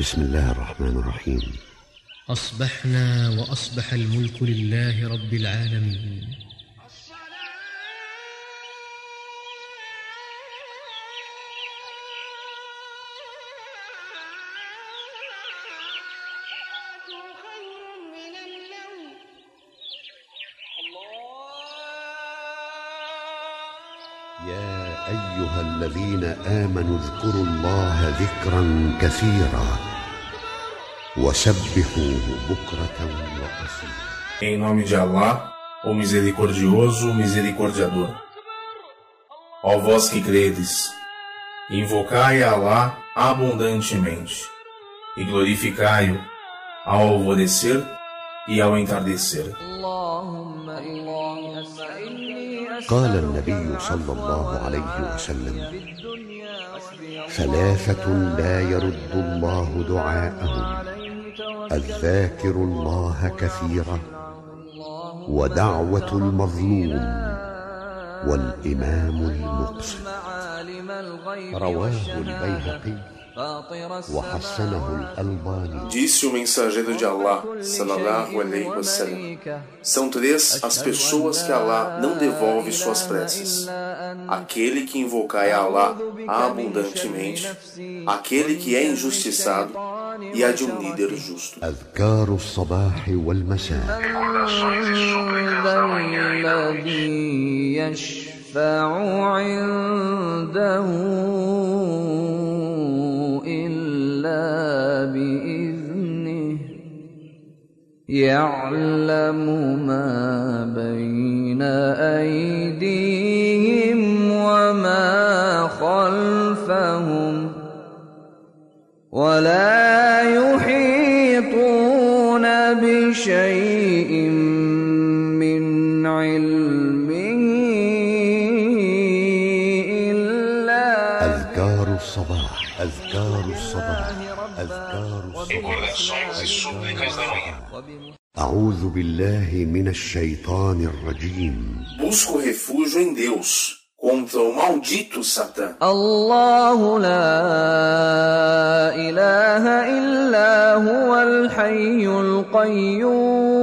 بسم الله الرحمن الرحيم. أصبحنا وأصبح الملك لله رب العالمين. يا أيها الذين آمنوا اذكروا الله ذكرا كثيرا وسبحوه بكرة وأصيلا Em nome de Allah, o Misericordioso, o Misericordiador. Ó vós que credes, invocai a Allah abundantemente e glorificai-o ao alvorecer e ao entardecer. اللهم إني أسألني قال النبي صلى الله عليه وسلم ثلاثة لا يرد الله دعاءهم الذاكر الله كثيرا ودعوة المظلوم والإمام الغيب رواه البيهقي. Disse o mensageiro de Allah, sallallahu alaihi wasallam, são três as pessoas que Allah não devolve suas preces. Aquele que invocai a Allah abundantemente, aquele que é injustiçado e a de um líder justo. Orações e súplicas da manhã e da noite. يعلم ما بين أيديهم أذكار الصباح أذكار الصباح أذكار الصباح. أعوذ بالله من الشيطان الرجيم. Busco refúgio em Deus contra o maldito Satã. الله لا إله إلا هو الحي القيوم.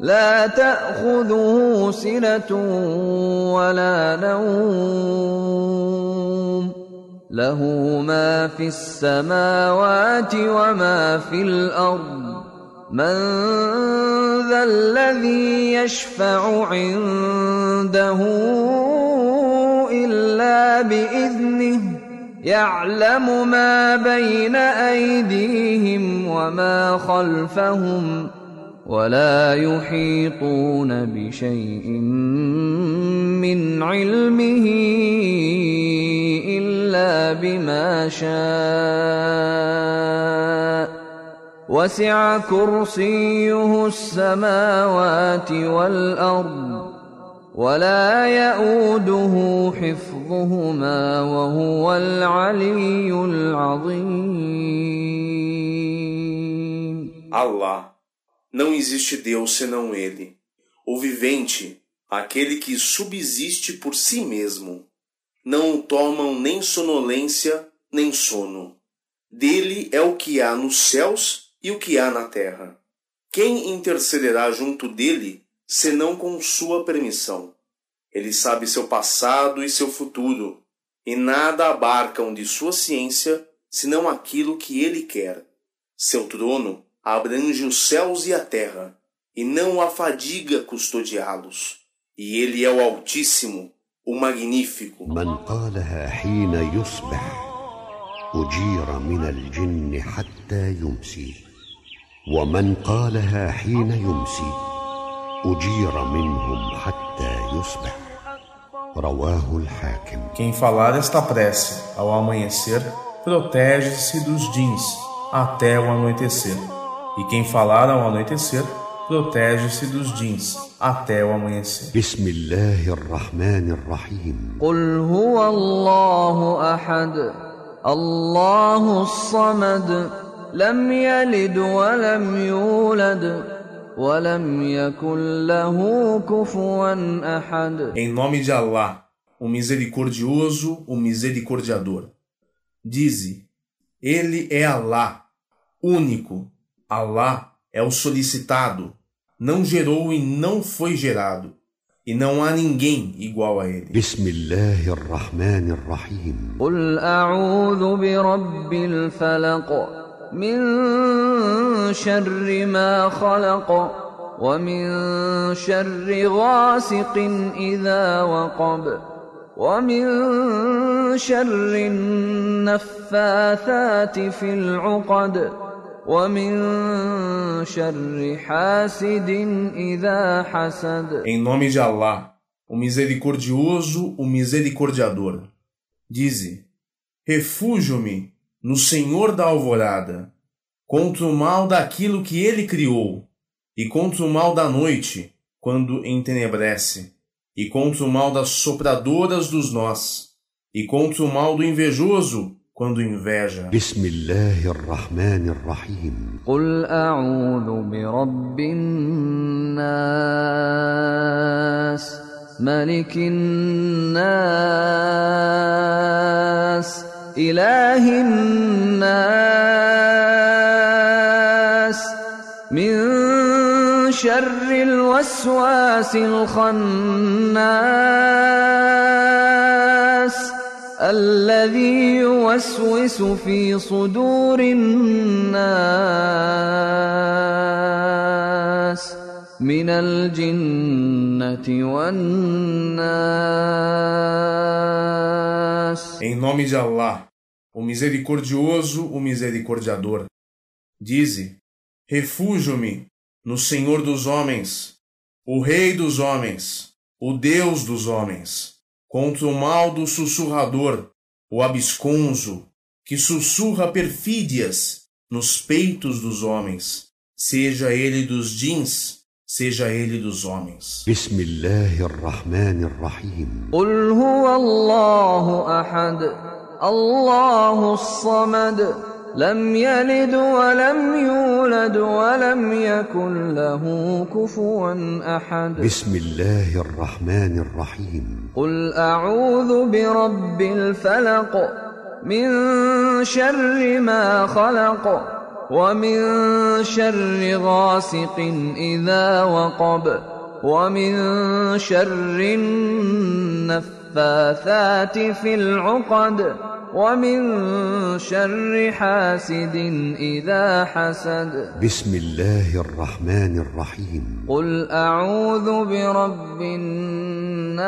لا تأخذه سنة ولا نوم. له ما في السماوات وما في الأرض. من ذا الذي يشفع عنده إلا بإذنه يعلم ما بين أيديهم وما خلفهم. ولا يحيطون بشيء من علمه إلا بما شاء وسع كرسيه السماوات والأرض ولا يئوده حفظهما وهو العلي العظيم Allah. Não existe Deus senão Ele, o vivente, aquele que subsiste por si mesmo. Não o tomam nem sonolência, nem sono. Dele é o que há nos céus e o que há na terra. Quem intercederá junto dele, senão com sua permissão? Ele sabe seu passado e seu futuro, e nada abarcam de sua ciência, senão aquilo que ele quer. Seu trono abrange os céus e a terra, e não a fadiga custodiá-los. E ele é o Altíssimo, o Magnífico. من قالها حين يصبح أجير من الجن حتى يمسي ومن قالها حين يمسي أجير منهم حتى يصبح رواه الحاكم Quem falar esta prece ao amanhecer, protege-se dos jeans até o anoitecer. e quem falar ao anoitecer protege-se dos jeans até o amanhecer. Bismillahirrahmanirrahim. Qul huwa Allahu ahad, Allahu samad, lam yalid wa lam yulad. Em nome de Allah, o misericordioso, o misericordiador. Dize: Ele é Allah, único, Alá é o solicitado, não gerou e não foi gerado, e não há ninguém igual a ele. بسم الله الرحمن الرحيم قل أعوذ برب الفلق من شر ما خلق ومن شر غاسق إذا وقب ومن شر النفاثات في العقد em nome de Allah, o misericordioso, o misericordiador. Dize: Refúgio-me no Senhor da alvorada, contra o mal daquilo que ele criou, e contra o mal da noite, quando entenebrece, e contra o mal das sopradoras dos nós, e contra o mal do invejoso, quando inveja. بسم الله الرحمن الرحيم قل أعوذ برب الناس ملك الناس إله الناس من شر الوسواس الخناس الذي يوسوس في صدور الناس من الجنة والناس Em nome de Alá, o misericordioso, o misericordiador. Dize: Refúgio-me no Senhor dos homens, o Rei dos homens, o Deus dos homens, contra o mal do sussurrador, o absconso, que sussurra perfídias nos peitos dos homens, seja ele dos jeans, seja ele dos homens. Bismillahirrahmanirrahim. Qul huwa Allahu ahad, Allahu samad. لم يلد ولم يولد ولم يكن له كفوا أحد. بسم الله الرحمن الرحيم. قل أعوذ برب الفلق من شر ما خلق ومن شر غاسق إذا وقب ومن شر النفاثات في العقد ومن شر حاسد إذا حسد. بسم الله الرحمن الرحيم. قل أعوذ برب الناس.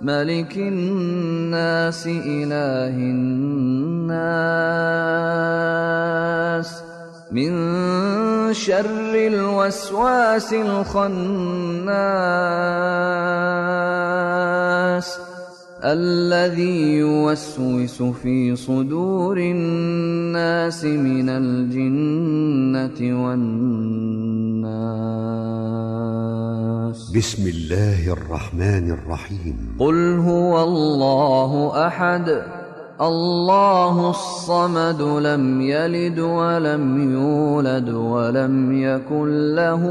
ملك الناس إله الناس. من شر الوسواس الخناس. الذي يوسوس في صدور الناس من الجنة والناس. بسم الله الرحمن الرحيم. قل هو الله أحد. الله الصمد لم يلد ولم يولد ولم يكن له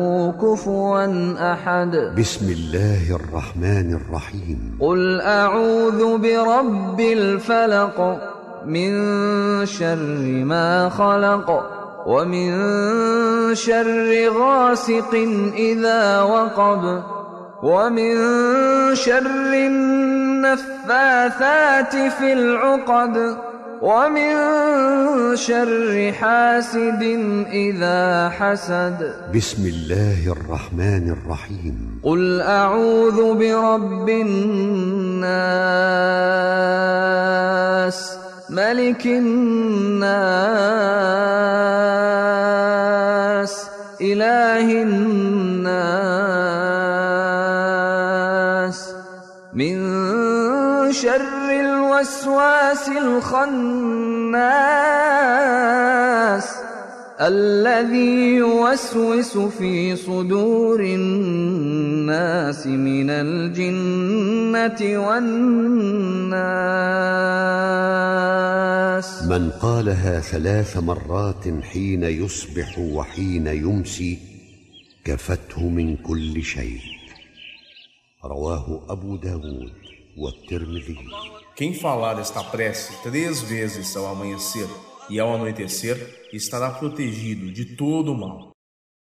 كفوا أحد. بسم الله الرحمن الرحيم. قل أعوذ برب الفلق من شر ما خلق ومن شر غاسق إذا وقب ومن شر النفاثات في العقد ومن شر حاسد إذا حسد. بسم الله الرحمن الرحيم. قل أعوذ برب الناس ملك الناس شر الوسواس الخناس الذي يوسوس في صدور الناس من الجنة والناس. من قالها ثلاث مرات حين يصبح وحين يمسي كفته من كل شيء. رواه أبو داود. Quem falar esta prece três vezes ao amanhecer e ao anoitecer estará protegido de todo o mal.